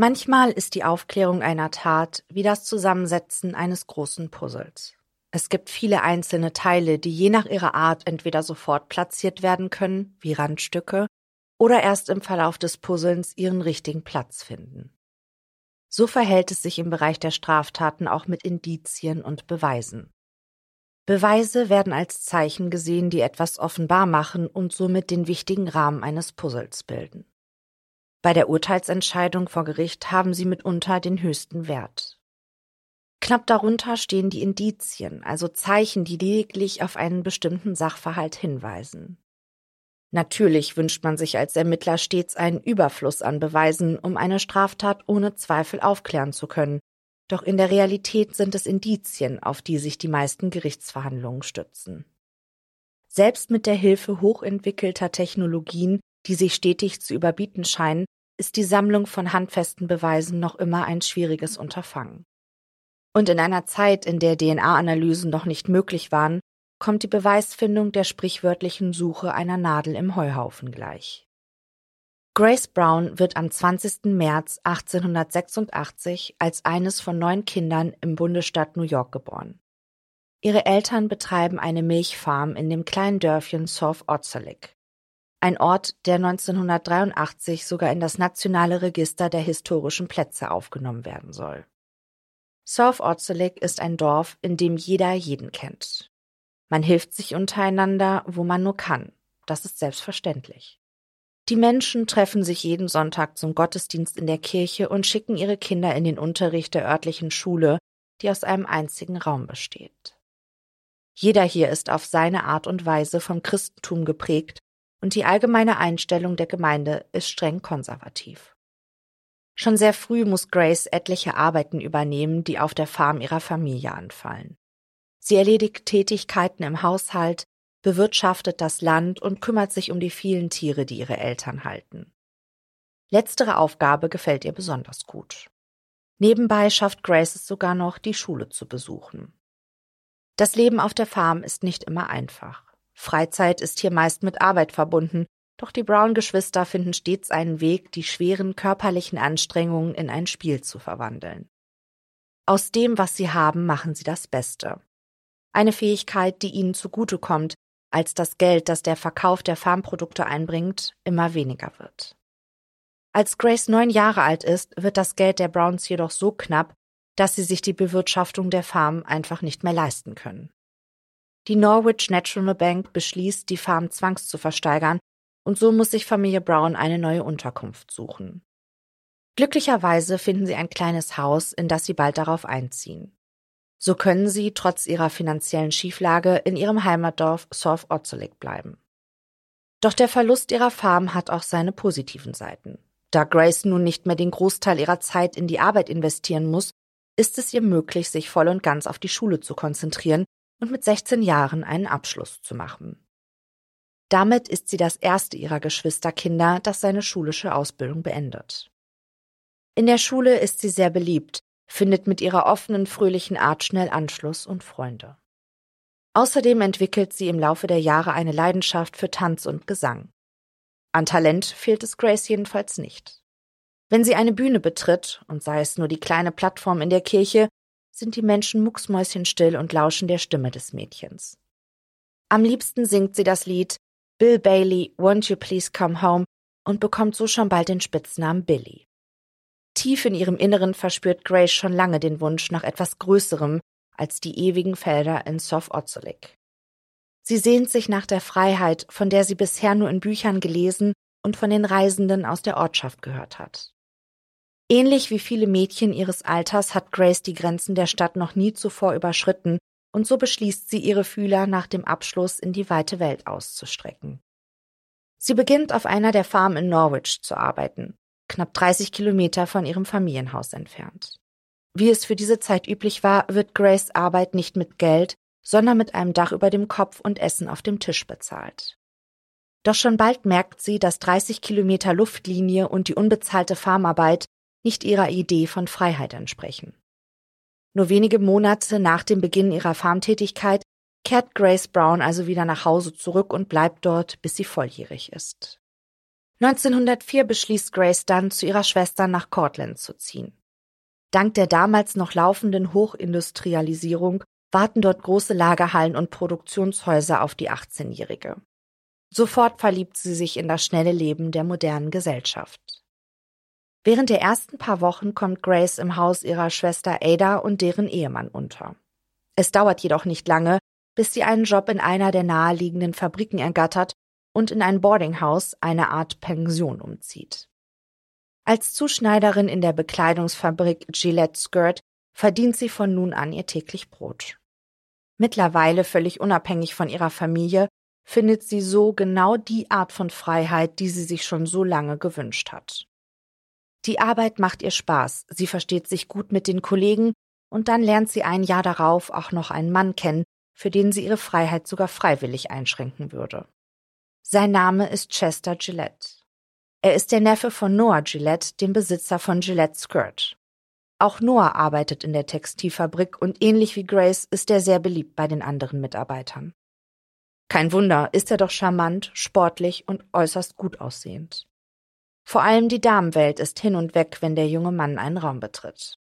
Manchmal ist die Aufklärung einer Tat wie das Zusammensetzen eines großen Puzzles. Es gibt viele einzelne Teile, die je nach ihrer Art entweder sofort platziert werden können, wie Randstücke, oder erst im Verlauf des Puzzlens ihren richtigen Platz finden. So verhält es sich im Bereich der Straftaten auch mit Indizien und Beweisen. Beweise werden als Zeichen gesehen, die etwas offenbar machen und somit den wichtigen Rahmen eines Puzzles bilden. Bei der Urteilsentscheidung vor Gericht haben sie mitunter den höchsten Wert. Knapp darunter stehen die Indizien, also Zeichen, die lediglich auf einen bestimmten Sachverhalt hinweisen. Natürlich wünscht man sich als Ermittler stets einen Überfluss an Beweisen, um eine Straftat ohne Zweifel aufklären zu können, doch in der Realität sind es Indizien, auf die sich die meisten Gerichtsverhandlungen stützen. Selbst mit der Hilfe hochentwickelter Technologien die sich stetig zu überbieten scheinen, ist die Sammlung von handfesten Beweisen noch immer ein schwieriges Unterfangen. Und in einer Zeit, in der DNA-Analysen noch nicht möglich waren, kommt die Beweisfindung der sprichwörtlichen Suche einer Nadel im Heuhaufen gleich. Grace Brown wird am 20. März 1886 als eines von neun Kindern im Bundesstaat New York geboren. Ihre Eltern betreiben eine Milchfarm in dem kleinen Dörfchen South Otzelic ein Ort, der 1983 sogar in das nationale Register der historischen Plätze aufgenommen werden soll. South Orzelik ist ein Dorf, in dem jeder jeden kennt. Man hilft sich untereinander, wo man nur kann. Das ist selbstverständlich. Die Menschen treffen sich jeden Sonntag zum Gottesdienst in der Kirche und schicken ihre Kinder in den Unterricht der örtlichen Schule, die aus einem einzigen Raum besteht. Jeder hier ist auf seine Art und Weise vom Christentum geprägt und die allgemeine Einstellung der Gemeinde ist streng konservativ. Schon sehr früh muss Grace etliche Arbeiten übernehmen, die auf der Farm ihrer Familie anfallen. Sie erledigt Tätigkeiten im Haushalt, bewirtschaftet das Land und kümmert sich um die vielen Tiere, die ihre Eltern halten. Letztere Aufgabe gefällt ihr besonders gut. Nebenbei schafft Grace es sogar noch, die Schule zu besuchen. Das Leben auf der Farm ist nicht immer einfach. Freizeit ist hier meist mit Arbeit verbunden, doch die Brown-Geschwister finden stets einen Weg, die schweren körperlichen Anstrengungen in ein Spiel zu verwandeln. Aus dem, was sie haben, machen sie das Beste. Eine Fähigkeit, die ihnen zugutekommt, als das Geld, das der Verkauf der Farmprodukte einbringt, immer weniger wird. Als Grace neun Jahre alt ist, wird das Geld der Browns jedoch so knapp, dass sie sich die Bewirtschaftung der Farm einfach nicht mehr leisten können. Die Norwich National Bank beschließt, die Farm zwangs zu versteigern, und so muss sich Familie Brown eine neue Unterkunft suchen. Glücklicherweise finden sie ein kleines Haus, in das sie bald darauf einziehen. So können sie, trotz ihrer finanziellen Schieflage, in ihrem Heimatdorf South Otzelic bleiben. Doch der Verlust ihrer Farm hat auch seine positiven Seiten. Da Grace nun nicht mehr den Großteil ihrer Zeit in die Arbeit investieren muss, ist es ihr möglich, sich voll und ganz auf die Schule zu konzentrieren und mit 16 Jahren einen Abschluss zu machen. Damit ist sie das erste ihrer Geschwisterkinder, das seine schulische Ausbildung beendet. In der Schule ist sie sehr beliebt, findet mit ihrer offenen, fröhlichen Art schnell Anschluss und Freunde. Außerdem entwickelt sie im Laufe der Jahre eine Leidenschaft für Tanz und Gesang. An Talent fehlt es Grace jedenfalls nicht. Wenn sie eine Bühne betritt, und sei es nur die kleine Plattform in der Kirche, sind die Menschen mucksmäuschenstill und lauschen der Stimme des Mädchens. Am liebsten singt sie das Lied Bill Bailey, Won't You Please Come Home und bekommt so schon bald den Spitznamen Billy. Tief in ihrem Inneren verspürt Grace schon lange den Wunsch nach etwas Größerem als die ewigen Felder in Sof Ozolik. Sie sehnt sich nach der Freiheit, von der sie bisher nur in Büchern gelesen und von den Reisenden aus der Ortschaft gehört hat. Ähnlich wie viele Mädchen ihres Alters hat Grace die Grenzen der Stadt noch nie zuvor überschritten, und so beschließt sie, ihre Fühler nach dem Abschluss in die weite Welt auszustrecken. Sie beginnt auf einer der Farmen in Norwich zu arbeiten, knapp 30 Kilometer von ihrem Familienhaus entfernt. Wie es für diese Zeit üblich war, wird Grace Arbeit nicht mit Geld, sondern mit einem Dach über dem Kopf und Essen auf dem Tisch bezahlt. Doch schon bald merkt sie, dass 30 Kilometer Luftlinie und die unbezahlte Farmarbeit nicht ihrer Idee von Freiheit entsprechen. Nur wenige Monate nach dem Beginn ihrer Farmtätigkeit kehrt Grace Brown also wieder nach Hause zurück und bleibt dort, bis sie volljährig ist. 1904 beschließt Grace dann, zu ihrer Schwester nach Cortland zu ziehen. Dank der damals noch laufenden Hochindustrialisierung warten dort große Lagerhallen und Produktionshäuser auf die 18-Jährige. Sofort verliebt sie sich in das schnelle Leben der modernen Gesellschaft. Während der ersten paar Wochen kommt Grace im Haus ihrer Schwester Ada und deren Ehemann unter. Es dauert jedoch nicht lange, bis sie einen Job in einer der naheliegenden Fabriken ergattert und in ein Boardinghaus, eine Art Pension, umzieht. Als Zuschneiderin in der Bekleidungsfabrik Gillette Skirt verdient sie von nun an ihr täglich Brot. Mittlerweile völlig unabhängig von ihrer Familie findet sie so genau die Art von Freiheit, die sie sich schon so lange gewünscht hat. Die Arbeit macht ihr Spaß, sie versteht sich gut mit den Kollegen und dann lernt sie ein Jahr darauf auch noch einen Mann kennen, für den sie ihre Freiheit sogar freiwillig einschränken würde. Sein Name ist Chester Gillette. Er ist der Neffe von Noah Gillette, dem Besitzer von Gillette Skirt. Auch Noah arbeitet in der Textilfabrik und ähnlich wie Grace ist er sehr beliebt bei den anderen Mitarbeitern. Kein Wunder, ist er doch charmant, sportlich und äußerst gut aussehend. Vor allem die Damenwelt ist hin und weg, wenn der junge Mann einen Raum betritt.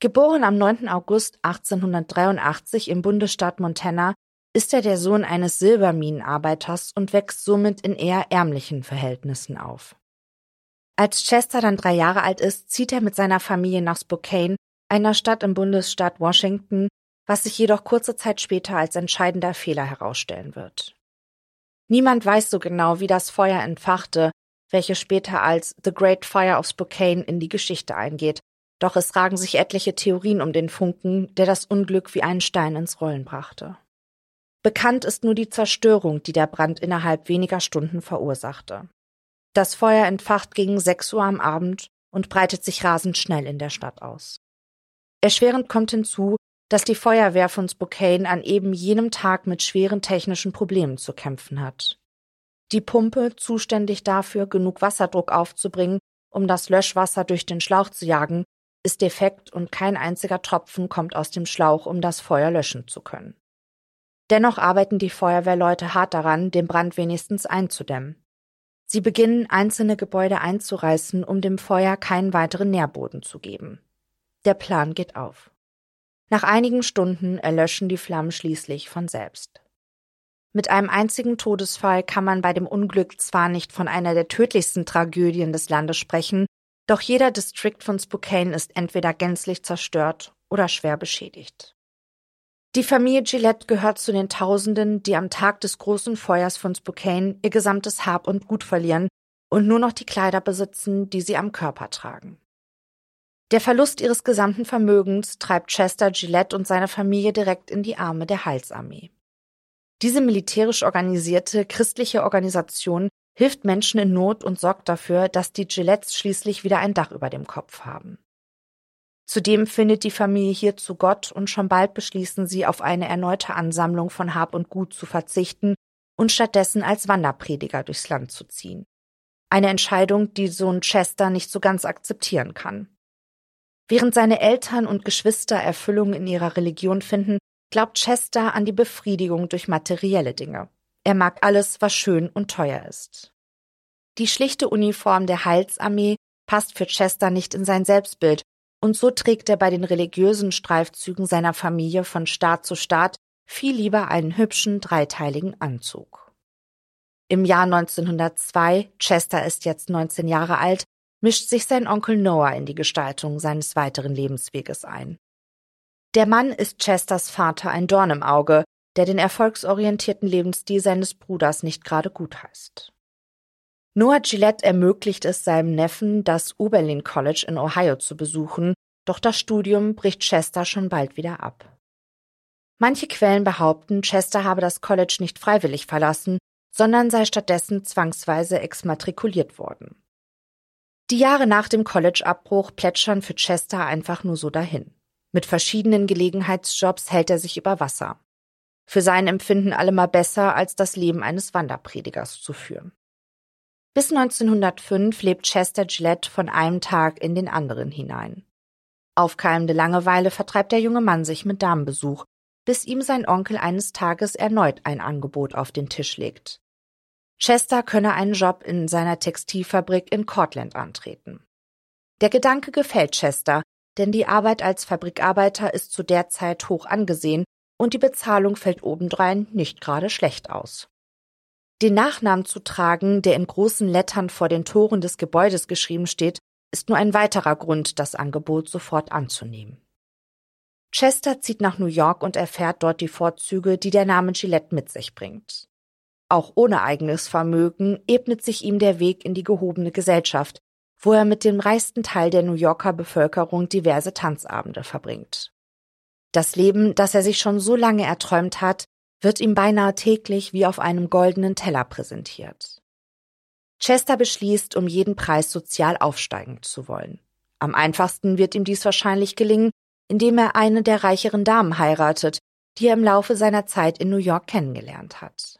Geboren am 9. August 1883 im Bundesstaat Montana, ist er der Sohn eines Silberminenarbeiters und wächst somit in eher ärmlichen Verhältnissen auf. Als Chester dann drei Jahre alt ist, zieht er mit seiner Familie nach Spokane, einer Stadt im Bundesstaat Washington, was sich jedoch kurze Zeit später als entscheidender Fehler herausstellen wird. Niemand weiß so genau, wie das Feuer entfachte, welche später als The Great Fire of Spokane in die Geschichte eingeht. Doch es ragen sich etliche Theorien um den Funken, der das Unglück wie einen Stein ins Rollen brachte. Bekannt ist nur die Zerstörung, die der Brand innerhalb weniger Stunden verursachte. Das Feuer entfacht gegen 6 Uhr am Abend und breitet sich rasend schnell in der Stadt aus. Erschwerend kommt hinzu, dass die Feuerwehr von Spokane an eben jenem Tag mit schweren technischen Problemen zu kämpfen hat. Die Pumpe, zuständig dafür, genug Wasserdruck aufzubringen, um das Löschwasser durch den Schlauch zu jagen, ist defekt und kein einziger Tropfen kommt aus dem Schlauch, um das Feuer löschen zu können. Dennoch arbeiten die Feuerwehrleute hart daran, den Brand wenigstens einzudämmen. Sie beginnen, einzelne Gebäude einzureißen, um dem Feuer keinen weiteren Nährboden zu geben. Der Plan geht auf. Nach einigen Stunden erlöschen die Flammen schließlich von selbst. Mit einem einzigen Todesfall kann man bei dem Unglück zwar nicht von einer der tödlichsten Tragödien des Landes sprechen, doch jeder Distrikt von Spokane ist entweder gänzlich zerstört oder schwer beschädigt. Die Familie Gillette gehört zu den Tausenden, die am Tag des großen Feuers von Spokane ihr gesamtes Hab und Gut verlieren und nur noch die Kleider besitzen, die sie am Körper tragen. Der Verlust ihres gesamten Vermögens treibt Chester Gillette und seine Familie direkt in die Arme der Heilsarmee. Diese militärisch organisierte christliche Organisation hilft Menschen in Not und sorgt dafür, dass die Gillettes schließlich wieder ein Dach über dem Kopf haben. Zudem findet die Familie hier zu Gott und schon bald beschließen sie, auf eine erneute Ansammlung von Hab und Gut zu verzichten und stattdessen als Wanderprediger durchs Land zu ziehen. Eine Entscheidung, die Sohn Chester nicht so ganz akzeptieren kann. Während seine Eltern und Geschwister Erfüllung in ihrer Religion finden, glaubt Chester an die Befriedigung durch materielle Dinge. Er mag alles, was schön und teuer ist. Die schlichte Uniform der Heilsarmee passt für Chester nicht in sein Selbstbild, und so trägt er bei den religiösen Streifzügen seiner Familie von Staat zu Staat viel lieber einen hübschen dreiteiligen Anzug. Im Jahr 1902, Chester ist jetzt 19 Jahre alt, mischt sich sein Onkel Noah in die Gestaltung seines weiteren Lebensweges ein. Der Mann ist Chesters Vater ein Dorn im Auge, der den erfolgsorientierten Lebensstil seines Bruders nicht gerade gutheißt. Noah Gillette ermöglicht es seinem Neffen, das Oberlin College in Ohio zu besuchen, doch das Studium bricht Chester schon bald wieder ab. Manche Quellen behaupten, Chester habe das College nicht freiwillig verlassen, sondern sei stattdessen zwangsweise exmatrikuliert worden. Die Jahre nach dem College-Abbruch plätschern für Chester einfach nur so dahin. Mit verschiedenen Gelegenheitsjobs hält er sich über Wasser. Für sein Empfinden allemal besser, als das Leben eines Wanderpredigers zu führen. Bis 1905 lebt Chester Gillette von einem Tag in den anderen hinein. Aufkeimende Langeweile vertreibt der junge Mann sich mit Damenbesuch, bis ihm sein Onkel eines Tages erneut ein Angebot auf den Tisch legt. Chester könne einen Job in seiner Textilfabrik in Cortland antreten. Der Gedanke gefällt Chester, denn die Arbeit als Fabrikarbeiter ist zu der Zeit hoch angesehen und die Bezahlung fällt obendrein nicht gerade schlecht aus. Den Nachnamen zu tragen, der in großen Lettern vor den Toren des Gebäudes geschrieben steht, ist nur ein weiterer Grund, das Angebot sofort anzunehmen. Chester zieht nach New York und erfährt dort die Vorzüge, die der Name Gillette mit sich bringt. Auch ohne eigenes Vermögen ebnet sich ihm der Weg in die gehobene Gesellschaft, wo er mit dem reichsten Teil der New Yorker Bevölkerung diverse Tanzabende verbringt. Das Leben, das er sich schon so lange erträumt hat, wird ihm beinahe täglich wie auf einem goldenen Teller präsentiert. Chester beschließt, um jeden Preis sozial aufsteigen zu wollen. Am einfachsten wird ihm dies wahrscheinlich gelingen, indem er eine der reicheren Damen heiratet, die er im Laufe seiner Zeit in New York kennengelernt hat.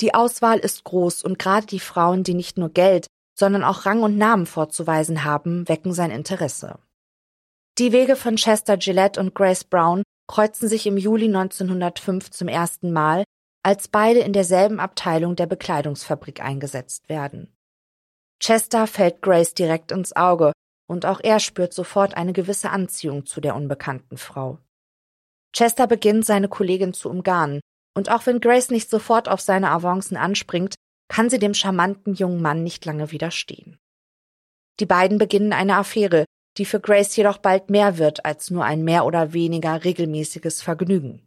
Die Auswahl ist groß und gerade die Frauen, die nicht nur Geld, sondern auch Rang und Namen vorzuweisen haben, wecken sein Interesse. Die Wege von Chester Gillette und Grace Brown kreuzen sich im Juli 1905 zum ersten Mal, als beide in derselben Abteilung der Bekleidungsfabrik eingesetzt werden. Chester fällt Grace direkt ins Auge und auch er spürt sofort eine gewisse Anziehung zu der unbekannten Frau. Chester beginnt, seine Kollegin zu umgarnen, und auch wenn Grace nicht sofort auf seine Avancen anspringt, kann sie dem charmanten jungen Mann nicht lange widerstehen. Die beiden beginnen eine Affäre, die für Grace jedoch bald mehr wird als nur ein mehr oder weniger regelmäßiges Vergnügen.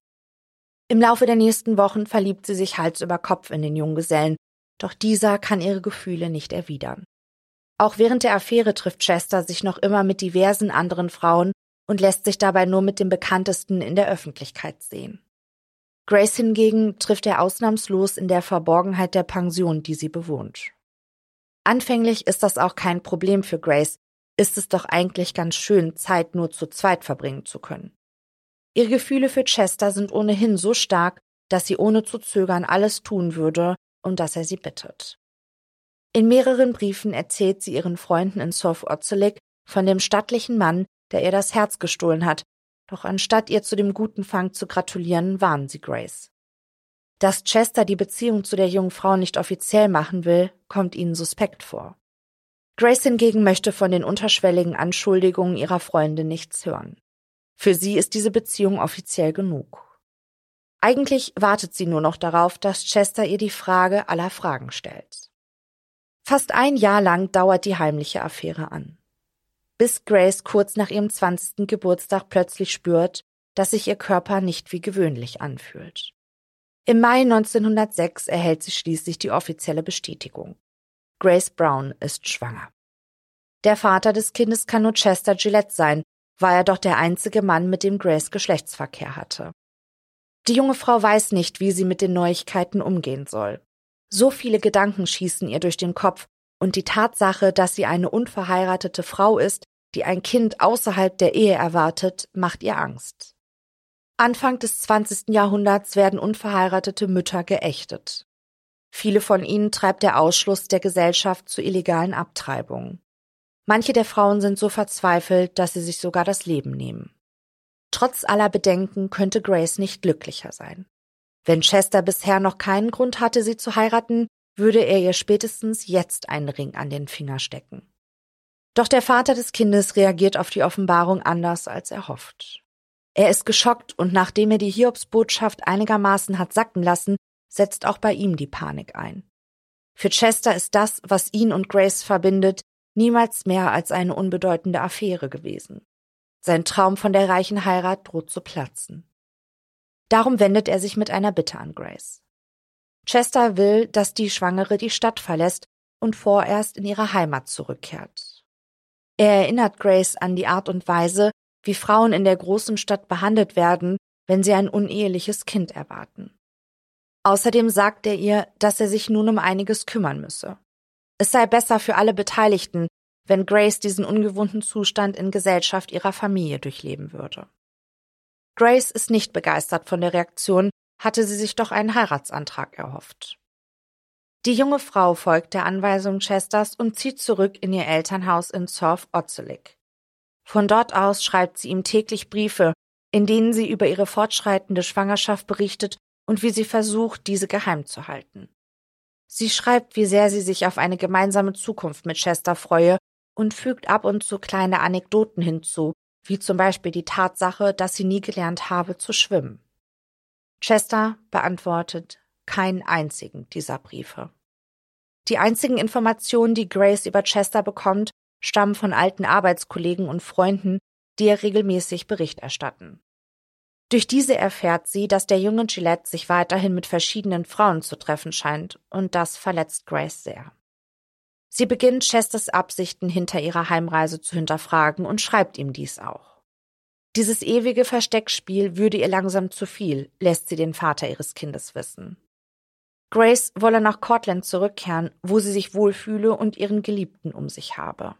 Im Laufe der nächsten Wochen verliebt sie sich Hals über Kopf in den Junggesellen, doch dieser kann ihre Gefühle nicht erwidern. Auch während der Affäre trifft Chester sich noch immer mit diversen anderen Frauen und lässt sich dabei nur mit dem Bekanntesten in der Öffentlichkeit sehen. Grace hingegen trifft er ausnahmslos in der Verborgenheit der Pension, die sie bewohnt. Anfänglich ist das auch kein Problem für Grace, ist es doch eigentlich ganz schön, Zeit nur zu zweit verbringen zu können. Ihre Gefühle für Chester sind ohnehin so stark, dass sie ohne zu zögern alles tun würde, um das er sie bittet. In mehreren Briefen erzählt sie ihren Freunden in South Otzelic von dem stattlichen Mann, der ihr das Herz gestohlen hat doch anstatt ihr zu dem guten Fang zu gratulieren, warnen sie Grace. Dass Chester die Beziehung zu der jungen Frau nicht offiziell machen will, kommt ihnen suspekt vor. Grace hingegen möchte von den unterschwelligen Anschuldigungen ihrer Freundin nichts hören. Für sie ist diese Beziehung offiziell genug. Eigentlich wartet sie nur noch darauf, dass Chester ihr die Frage aller Fragen stellt. Fast ein Jahr lang dauert die heimliche Affäre an bis Grace kurz nach ihrem 20. Geburtstag plötzlich spürt, dass sich ihr Körper nicht wie gewöhnlich anfühlt. Im Mai 1906 erhält sie schließlich die offizielle Bestätigung. Grace Brown ist schwanger. Der Vater des Kindes kann nur Chester Gillette sein, war er doch der einzige Mann, mit dem Grace Geschlechtsverkehr hatte. Die junge Frau weiß nicht, wie sie mit den Neuigkeiten umgehen soll. So viele Gedanken schießen ihr durch den Kopf, und die Tatsache, dass sie eine unverheiratete Frau ist, die ein Kind außerhalb der Ehe erwartet, macht ihr Angst. Anfang des 20. Jahrhunderts werden unverheiratete Mütter geächtet. Viele von ihnen treibt der Ausschluss der Gesellschaft zu illegalen Abtreibungen. Manche der Frauen sind so verzweifelt, dass sie sich sogar das Leben nehmen. Trotz aller Bedenken könnte Grace nicht glücklicher sein. Wenn Chester bisher noch keinen Grund hatte, sie zu heiraten, würde er ihr spätestens jetzt einen Ring an den Finger stecken. Doch der Vater des Kindes reagiert auf die Offenbarung anders, als er hofft. Er ist geschockt und nachdem er die Hiobsbotschaft einigermaßen hat sacken lassen, setzt auch bei ihm die Panik ein. Für Chester ist das, was ihn und Grace verbindet, niemals mehr als eine unbedeutende Affäre gewesen. Sein Traum von der reichen Heirat droht zu platzen. Darum wendet er sich mit einer Bitte an Grace. Chester will, dass die Schwangere die Stadt verlässt und vorerst in ihre Heimat zurückkehrt. Er erinnert Grace an die Art und Weise, wie Frauen in der großen Stadt behandelt werden, wenn sie ein uneheliches Kind erwarten. Außerdem sagt er ihr, dass er sich nun um einiges kümmern müsse. Es sei besser für alle Beteiligten, wenn Grace diesen ungewohnten Zustand in Gesellschaft ihrer Familie durchleben würde. Grace ist nicht begeistert von der Reaktion, hatte sie sich doch einen Heiratsantrag erhofft. Die junge Frau folgt der Anweisung Chesters und zieht zurück in ihr Elternhaus in South Otzelic. Von dort aus schreibt sie ihm täglich Briefe, in denen sie über ihre fortschreitende Schwangerschaft berichtet und wie sie versucht, diese geheim zu halten. Sie schreibt, wie sehr sie sich auf eine gemeinsame Zukunft mit Chester freue und fügt ab und zu kleine Anekdoten hinzu, wie zum Beispiel die Tatsache, dass sie nie gelernt habe zu schwimmen. Chester beantwortet keinen einzigen dieser Briefe. Die einzigen Informationen, die Grace über Chester bekommt, stammen von alten Arbeitskollegen und Freunden, die ihr regelmäßig Bericht erstatten. Durch diese erfährt sie, dass der junge Gillette sich weiterhin mit verschiedenen Frauen zu treffen scheint, und das verletzt Grace sehr. Sie beginnt Chesters Absichten hinter ihrer Heimreise zu hinterfragen und schreibt ihm dies auch. Dieses ewige Versteckspiel würde ihr langsam zu viel, lässt sie den Vater ihres Kindes wissen. Grace wolle nach Cortland zurückkehren, wo sie sich wohlfühle und ihren Geliebten um sich habe.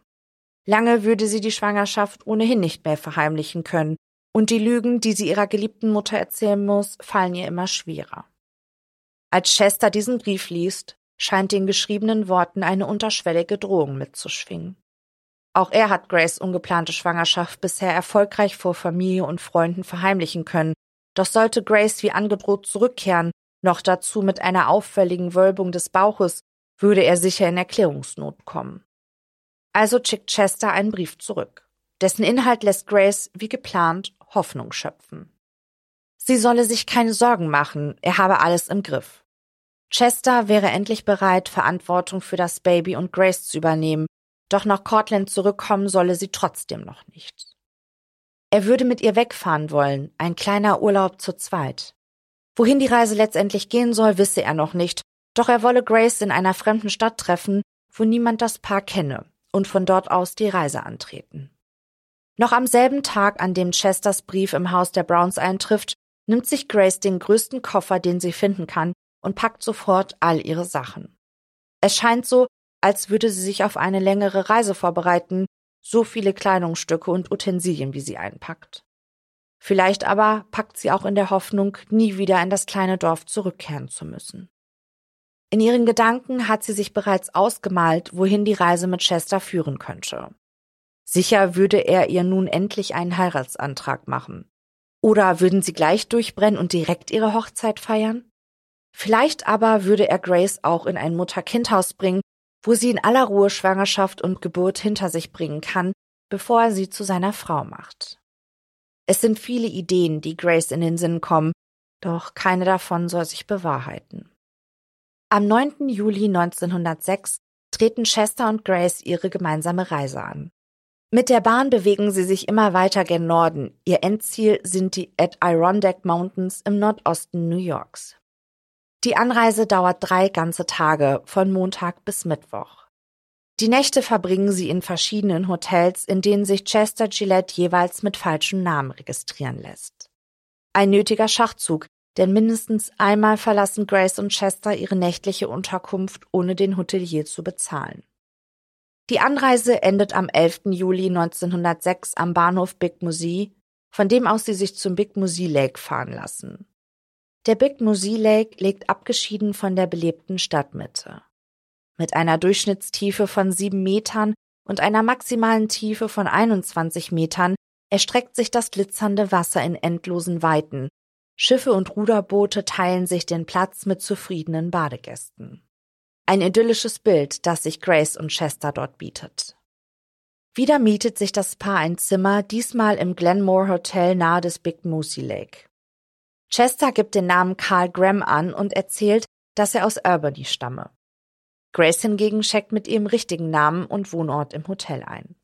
Lange würde sie die Schwangerschaft ohnehin nicht mehr verheimlichen können, und die Lügen, die sie ihrer geliebten Mutter erzählen muss, fallen ihr immer schwerer. Als Chester diesen Brief liest, scheint den geschriebenen Worten eine unterschwellige Drohung mitzuschwingen. Auch er hat Grace ungeplante Schwangerschaft bisher erfolgreich vor Familie und Freunden verheimlichen können, doch sollte Grace wie angedroht zurückkehren, noch dazu mit einer auffälligen Wölbung des Bauches, würde er sicher in Erklärungsnot kommen. Also schickt Chester einen Brief zurück. Dessen Inhalt lässt Grace, wie geplant, Hoffnung schöpfen. Sie solle sich keine Sorgen machen, er habe alles im Griff. Chester wäre endlich bereit, Verantwortung für das Baby und Grace zu übernehmen, doch nach Cortland zurückkommen solle sie trotzdem noch nicht. Er würde mit ihr wegfahren wollen, ein kleiner Urlaub zu zweit. Wohin die Reise letztendlich gehen soll, wisse er noch nicht, doch er wolle Grace in einer fremden Stadt treffen, wo niemand das Paar kenne, und von dort aus die Reise antreten. Noch am selben Tag, an dem Chesters Brief im Haus der Browns eintrifft, nimmt sich Grace den größten Koffer, den sie finden kann, und packt sofort all ihre Sachen. Es scheint so, als würde sie sich auf eine längere Reise vorbereiten, so viele Kleidungsstücke und Utensilien, wie sie einpackt. Vielleicht aber packt sie auch in der Hoffnung, nie wieder in das kleine Dorf zurückkehren zu müssen. In ihren Gedanken hat sie sich bereits ausgemalt, wohin die Reise mit Chester führen könnte. Sicher würde er ihr nun endlich einen Heiratsantrag machen. Oder würden sie gleich durchbrennen und direkt ihre Hochzeit feiern? Vielleicht aber würde er Grace auch in ein Mutter-Kind-Haus bringen, wo sie in aller Ruhe Schwangerschaft und Geburt hinter sich bringen kann, bevor er sie zu seiner Frau macht. Es sind viele Ideen, die Grace in den Sinn kommen, doch keine davon soll sich bewahrheiten. Am 9. Juli 1906 treten Chester und Grace ihre gemeinsame Reise an. Mit der Bahn bewegen sie sich immer weiter gen Norden. Ihr Endziel sind die Adirondack Mountains im Nordosten New Yorks. Die Anreise dauert drei ganze Tage, von Montag bis Mittwoch. Die Nächte verbringen sie in verschiedenen Hotels, in denen sich Chester Gillette jeweils mit falschem Namen registrieren lässt. Ein nötiger Schachzug, denn mindestens einmal verlassen Grace und Chester ihre nächtliche Unterkunft, ohne den Hotelier zu bezahlen. Die Anreise endet am 11. Juli 1906 am Bahnhof Big Musi, von dem aus sie sich zum Big Musi Lake fahren lassen. Der Big Musi Lake liegt abgeschieden von der belebten Stadtmitte. Mit einer Durchschnittstiefe von sieben Metern und einer maximalen Tiefe von 21 Metern erstreckt sich das glitzernde Wasser in endlosen Weiten. Schiffe und Ruderboote teilen sich den Platz mit zufriedenen Badegästen. Ein idyllisches Bild, das sich Grace und Chester dort bietet. Wieder mietet sich das Paar ein Zimmer, diesmal im Glenmore Hotel nahe des Big Moosey Lake. Chester gibt den Namen Carl Graham an und erzählt, dass er aus Albany stamme. Grace hingegen checkt mit ihrem richtigen Namen und Wohnort im Hotel ein.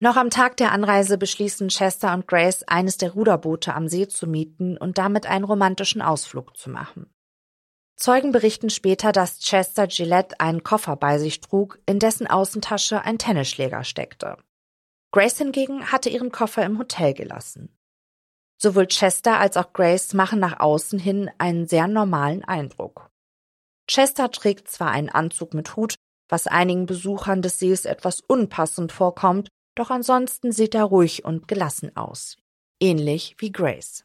Noch am Tag der Anreise beschließen Chester und Grace, eines der Ruderboote am See zu mieten und damit einen romantischen Ausflug zu machen. Zeugen berichten später, dass Chester Gillette einen Koffer bei sich trug, in dessen Außentasche ein Tennisschläger steckte. Grace hingegen hatte ihren Koffer im Hotel gelassen. Sowohl Chester als auch Grace machen nach außen hin einen sehr normalen Eindruck. Chester trägt zwar einen Anzug mit Hut, was einigen Besuchern des Sees etwas unpassend vorkommt, doch ansonsten sieht er ruhig und gelassen aus. Ähnlich wie Grace.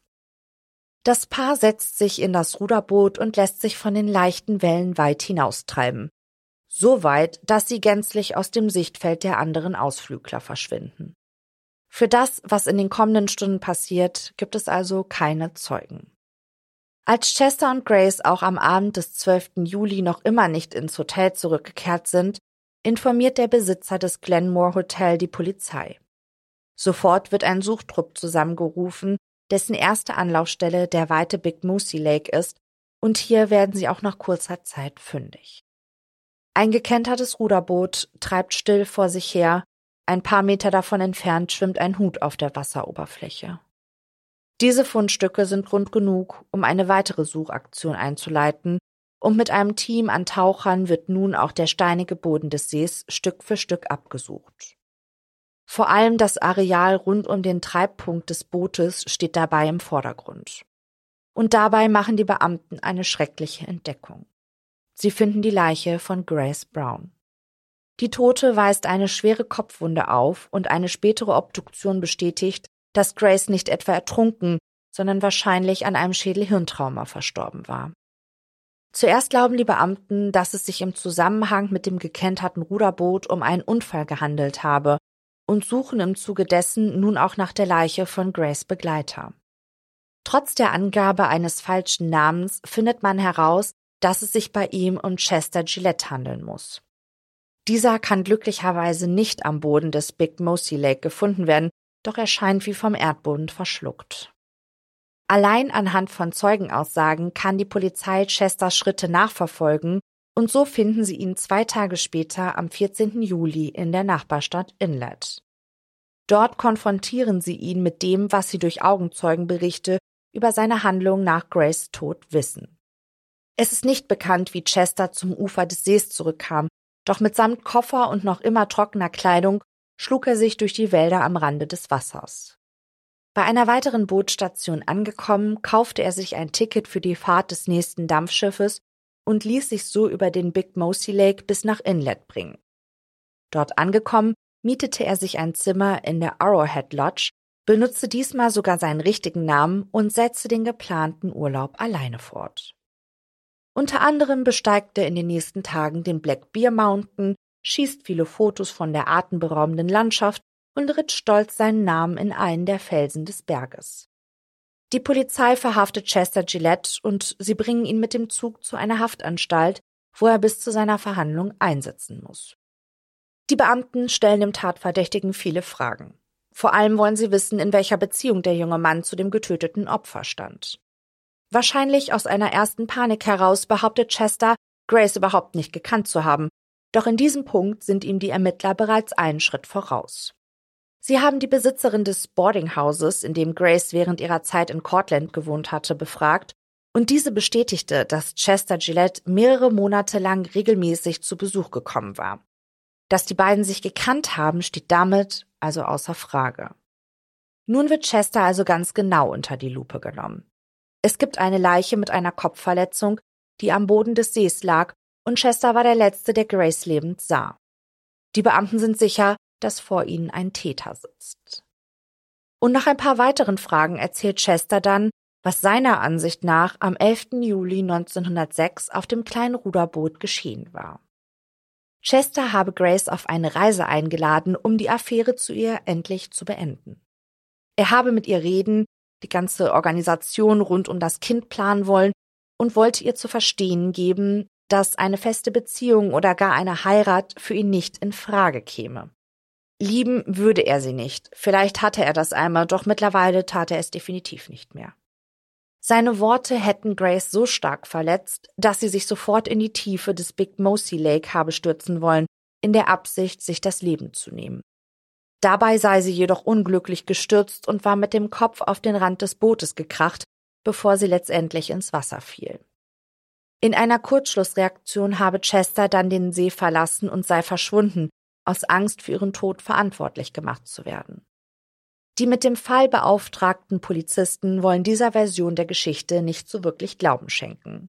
Das Paar setzt sich in das Ruderboot und lässt sich von den leichten Wellen weit hinaustreiben. So weit, dass sie gänzlich aus dem Sichtfeld der anderen Ausflügler verschwinden. Für das, was in den kommenden Stunden passiert, gibt es also keine Zeugen. Als Chester und Grace auch am Abend des 12. Juli noch immer nicht ins Hotel zurückgekehrt sind, informiert der Besitzer des Glenmore Hotel die Polizei. Sofort wird ein Suchtrupp zusammengerufen, dessen erste Anlaufstelle der weite Big Moosey Lake ist, und hier werden sie auch nach kurzer Zeit fündig. Ein gekentertes Ruderboot treibt still vor sich her, ein paar Meter davon entfernt schwimmt ein Hut auf der Wasseroberfläche. Diese Fundstücke sind Grund genug, um eine weitere Suchaktion einzuleiten, und mit einem Team an Tauchern wird nun auch der steinige Boden des Sees Stück für Stück abgesucht. Vor allem das Areal rund um den Treibpunkt des Bootes steht dabei im Vordergrund. Und dabei machen die Beamten eine schreckliche Entdeckung. Sie finden die Leiche von Grace Brown. Die Tote weist eine schwere Kopfwunde auf und eine spätere Obduktion bestätigt, dass Grace nicht etwa ertrunken, sondern wahrscheinlich an einem Schädelhirntrauma verstorben war. Zuerst glauben die Beamten, dass es sich im Zusammenhang mit dem gekenterten Ruderboot um einen Unfall gehandelt habe und suchen im Zuge dessen nun auch nach der Leiche von Grace Begleiter. Trotz der Angabe eines falschen Namens findet man heraus, dass es sich bei ihm um Chester Gillette handeln muss. Dieser kann glücklicherweise nicht am Boden des Big Mossy Lake gefunden werden, doch er scheint wie vom Erdboden verschluckt. Allein anhand von Zeugenaussagen kann die Polizei Chesters Schritte nachverfolgen und so finden sie ihn zwei Tage später am 14. Juli in der Nachbarstadt Inlet. Dort konfrontieren sie ihn mit dem, was sie durch Augenzeugenberichte über seine Handlung nach Grace Tod wissen. Es ist nicht bekannt, wie Chester zum Ufer des Sees zurückkam, doch mitsamt Koffer und noch immer trockener Kleidung schlug er sich durch die Wälder am Rande des Wassers. Bei einer weiteren Bootstation angekommen, kaufte er sich ein Ticket für die Fahrt des nächsten Dampfschiffes und ließ sich so über den Big Mossy Lake bis nach Inlet bringen. Dort angekommen, mietete er sich ein Zimmer in der Arrowhead Lodge, benutzte diesmal sogar seinen richtigen Namen und setzte den geplanten Urlaub alleine fort. Unter anderem besteigt er in den nächsten Tagen den Black Bear Mountain, schießt viele Fotos von der atemberaubenden Landschaft und ritt stolz seinen Namen in einen der Felsen des Berges. Die Polizei verhaftet Chester Gillette und sie bringen ihn mit dem Zug zu einer Haftanstalt, wo er bis zu seiner Verhandlung einsetzen muss. Die Beamten stellen dem Tatverdächtigen viele Fragen. Vor allem wollen sie wissen, in welcher Beziehung der junge Mann zu dem getöteten Opfer stand. Wahrscheinlich aus einer ersten Panik heraus behauptet Chester, Grace überhaupt nicht gekannt zu haben, doch in diesem Punkt sind ihm die Ermittler bereits einen Schritt voraus. Sie haben die Besitzerin des Boardinghauses, in dem Grace während ihrer Zeit in Cortland gewohnt hatte, befragt, und diese bestätigte, dass Chester Gillette mehrere Monate lang regelmäßig zu Besuch gekommen war. Dass die beiden sich gekannt haben, steht damit also außer Frage. Nun wird Chester also ganz genau unter die Lupe genommen. Es gibt eine Leiche mit einer Kopfverletzung, die am Boden des Sees lag, und Chester war der Letzte, der Grace lebend sah. Die Beamten sind sicher, dass vor ihnen ein Täter sitzt. Und nach ein paar weiteren Fragen erzählt Chester dann, was seiner Ansicht nach am 11. Juli 1906 auf dem kleinen Ruderboot geschehen war. Chester habe Grace auf eine Reise eingeladen, um die Affäre zu ihr endlich zu beenden. Er habe mit ihr reden, die ganze Organisation rund um das Kind planen wollen und wollte ihr zu verstehen geben, dass eine feste Beziehung oder gar eine Heirat für ihn nicht in Frage käme. Lieben würde er sie nicht. Vielleicht hatte er das einmal, doch mittlerweile tat er es definitiv nicht mehr. Seine Worte hätten Grace so stark verletzt, dass sie sich sofort in die Tiefe des Big Mosi Lake habe stürzen wollen, in der Absicht, sich das Leben zu nehmen. Dabei sei sie jedoch unglücklich gestürzt und war mit dem Kopf auf den Rand des Bootes gekracht, bevor sie letztendlich ins Wasser fiel. In einer Kurzschlussreaktion habe Chester dann den See verlassen und sei verschwunden, aus Angst für ihren Tod verantwortlich gemacht zu werden. Die mit dem Fall beauftragten Polizisten wollen dieser Version der Geschichte nicht so wirklich Glauben schenken.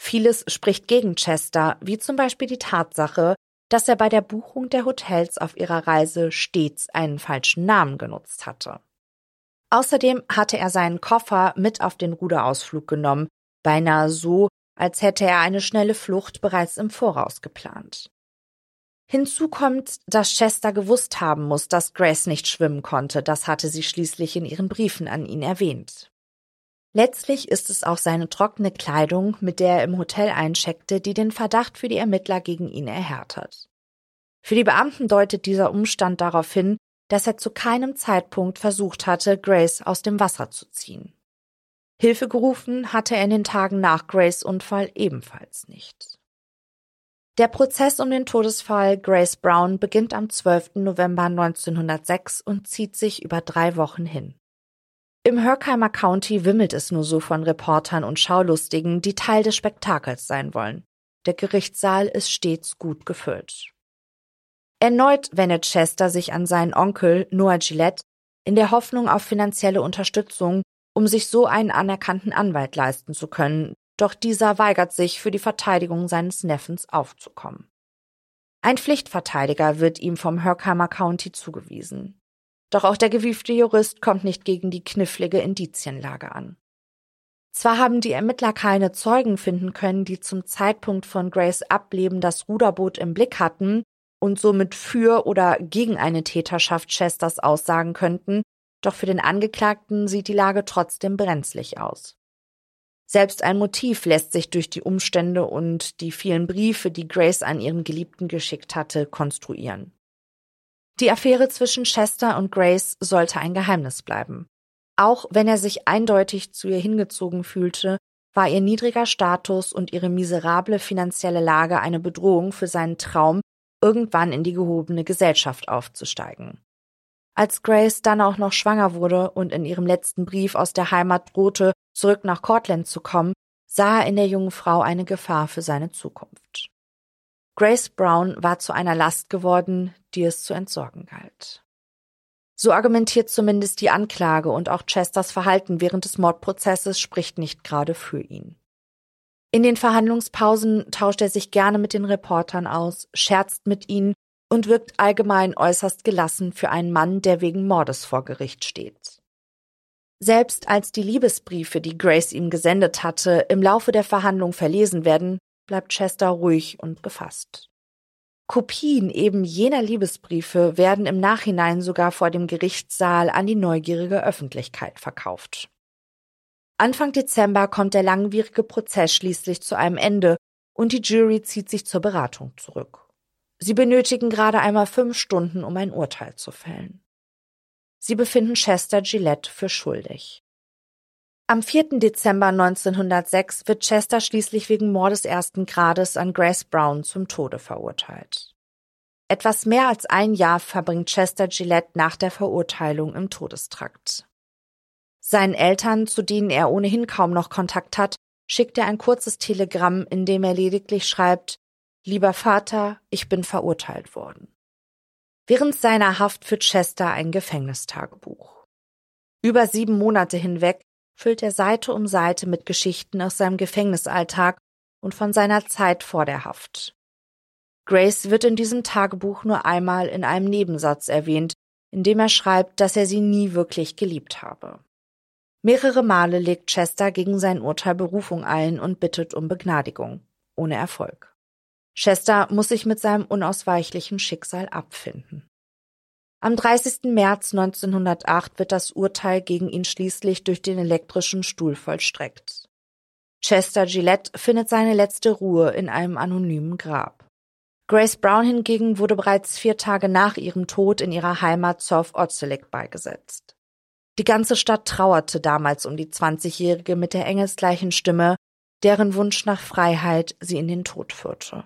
Vieles spricht gegen Chester, wie zum Beispiel die Tatsache, dass er bei der Buchung der Hotels auf ihrer Reise stets einen falschen Namen genutzt hatte. Außerdem hatte er seinen Koffer mit auf den Ruderausflug genommen, beinahe so, als hätte er eine schnelle Flucht bereits im Voraus geplant. Hinzu kommt, dass Chester gewusst haben muss, dass Grace nicht schwimmen konnte, das hatte sie schließlich in ihren Briefen an ihn erwähnt. Letztlich ist es auch seine trockene Kleidung, mit der er im Hotel eincheckte, die den Verdacht für die Ermittler gegen ihn erhärtet. Für die Beamten deutet dieser Umstand darauf hin, dass er zu keinem Zeitpunkt versucht hatte, Grace aus dem Wasser zu ziehen. Hilfe gerufen hatte er in den Tagen nach Grace Unfall ebenfalls nicht. Der Prozess um den Todesfall Grace Brown beginnt am 12. November 1906 und zieht sich über drei Wochen hin. Im Herkimer County wimmelt es nur so von Reportern und Schaulustigen, die Teil des Spektakels sein wollen. Der Gerichtssaal ist stets gut gefüllt. Erneut wendet Chester sich an seinen Onkel Noah Gillette in der Hoffnung auf finanzielle Unterstützung, um sich so einen anerkannten Anwalt leisten zu können, doch dieser weigert sich, für die Verteidigung seines Neffens aufzukommen. Ein Pflichtverteidiger wird ihm vom Herkimer County zugewiesen. Doch auch der gewiefte Jurist kommt nicht gegen die knifflige Indizienlage an. Zwar haben die Ermittler keine Zeugen finden können, die zum Zeitpunkt von Grace Ableben das Ruderboot im Blick hatten und somit für oder gegen eine Täterschaft Chesters aussagen könnten, doch für den Angeklagten sieht die Lage trotzdem brenzlig aus. Selbst ein Motiv lässt sich durch die Umstände und die vielen Briefe, die Grace an ihren Geliebten geschickt hatte, konstruieren. Die Affäre zwischen Chester und Grace sollte ein Geheimnis bleiben. Auch wenn er sich eindeutig zu ihr hingezogen fühlte, war ihr niedriger Status und ihre miserable finanzielle Lage eine Bedrohung für seinen Traum, irgendwann in die gehobene Gesellschaft aufzusteigen. Als Grace dann auch noch schwanger wurde und in ihrem letzten Brief aus der Heimat drohte, zurück nach Cortland zu kommen, sah er in der jungen Frau eine Gefahr für seine Zukunft. Grace Brown war zu einer Last geworden, die es zu entsorgen galt. So argumentiert zumindest die Anklage und auch Chesters Verhalten während des Mordprozesses spricht nicht gerade für ihn. In den Verhandlungspausen tauscht er sich gerne mit den Reportern aus, scherzt mit ihnen und wirkt allgemein äußerst gelassen für einen Mann, der wegen Mordes vor Gericht steht. Selbst als die Liebesbriefe, die Grace ihm gesendet hatte, im Laufe der Verhandlung verlesen werden, bleibt Chester ruhig und gefasst. Kopien eben jener Liebesbriefe werden im Nachhinein sogar vor dem Gerichtssaal an die neugierige Öffentlichkeit verkauft. Anfang Dezember kommt der langwierige Prozess schließlich zu einem Ende und die Jury zieht sich zur Beratung zurück. Sie benötigen gerade einmal fünf Stunden, um ein Urteil zu fällen. Sie befinden Chester Gillette für schuldig. Am 4. Dezember 1906 wird Chester schließlich wegen Mordes ersten Grades an Grace Brown zum Tode verurteilt. Etwas mehr als ein Jahr verbringt Chester Gillette nach der Verurteilung im Todestrakt. Seinen Eltern, zu denen er ohnehin kaum noch Kontakt hat, schickt er ein kurzes Telegramm, in dem er lediglich schreibt, Lieber Vater, ich bin verurteilt worden. Während seiner Haft führt Chester ein Gefängnistagebuch. Über sieben Monate hinweg füllt er Seite um Seite mit Geschichten aus seinem Gefängnisalltag und von seiner Zeit vor der Haft. Grace wird in diesem Tagebuch nur einmal in einem Nebensatz erwähnt, in dem er schreibt, dass er sie nie wirklich geliebt habe. Mehrere Male legt Chester gegen sein Urteil Berufung ein und bittet um Begnadigung, ohne Erfolg. Chester muss sich mit seinem unausweichlichen Schicksal abfinden. Am 30. März 1908 wird das Urteil gegen ihn schließlich durch den elektrischen Stuhl vollstreckt. Chester Gillette findet seine letzte Ruhe in einem anonymen Grab. Grace Brown hingegen wurde bereits vier Tage nach ihrem Tod in ihrer Heimat South Otzelic beigesetzt. Die ganze Stadt trauerte damals um die 20-Jährige mit der engelsgleichen Stimme, deren Wunsch nach Freiheit sie in den Tod führte.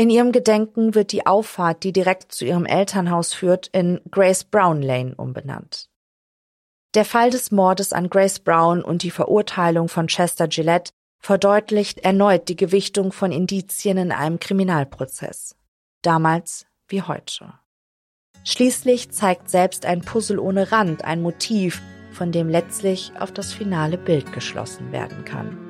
In ihrem Gedenken wird die Auffahrt, die direkt zu ihrem Elternhaus führt, in Grace Brown Lane umbenannt. Der Fall des Mordes an Grace Brown und die Verurteilung von Chester Gillette verdeutlicht erneut die Gewichtung von Indizien in einem Kriminalprozess. Damals wie heute. Schließlich zeigt selbst ein Puzzle ohne Rand ein Motiv, von dem letztlich auf das finale Bild geschlossen werden kann.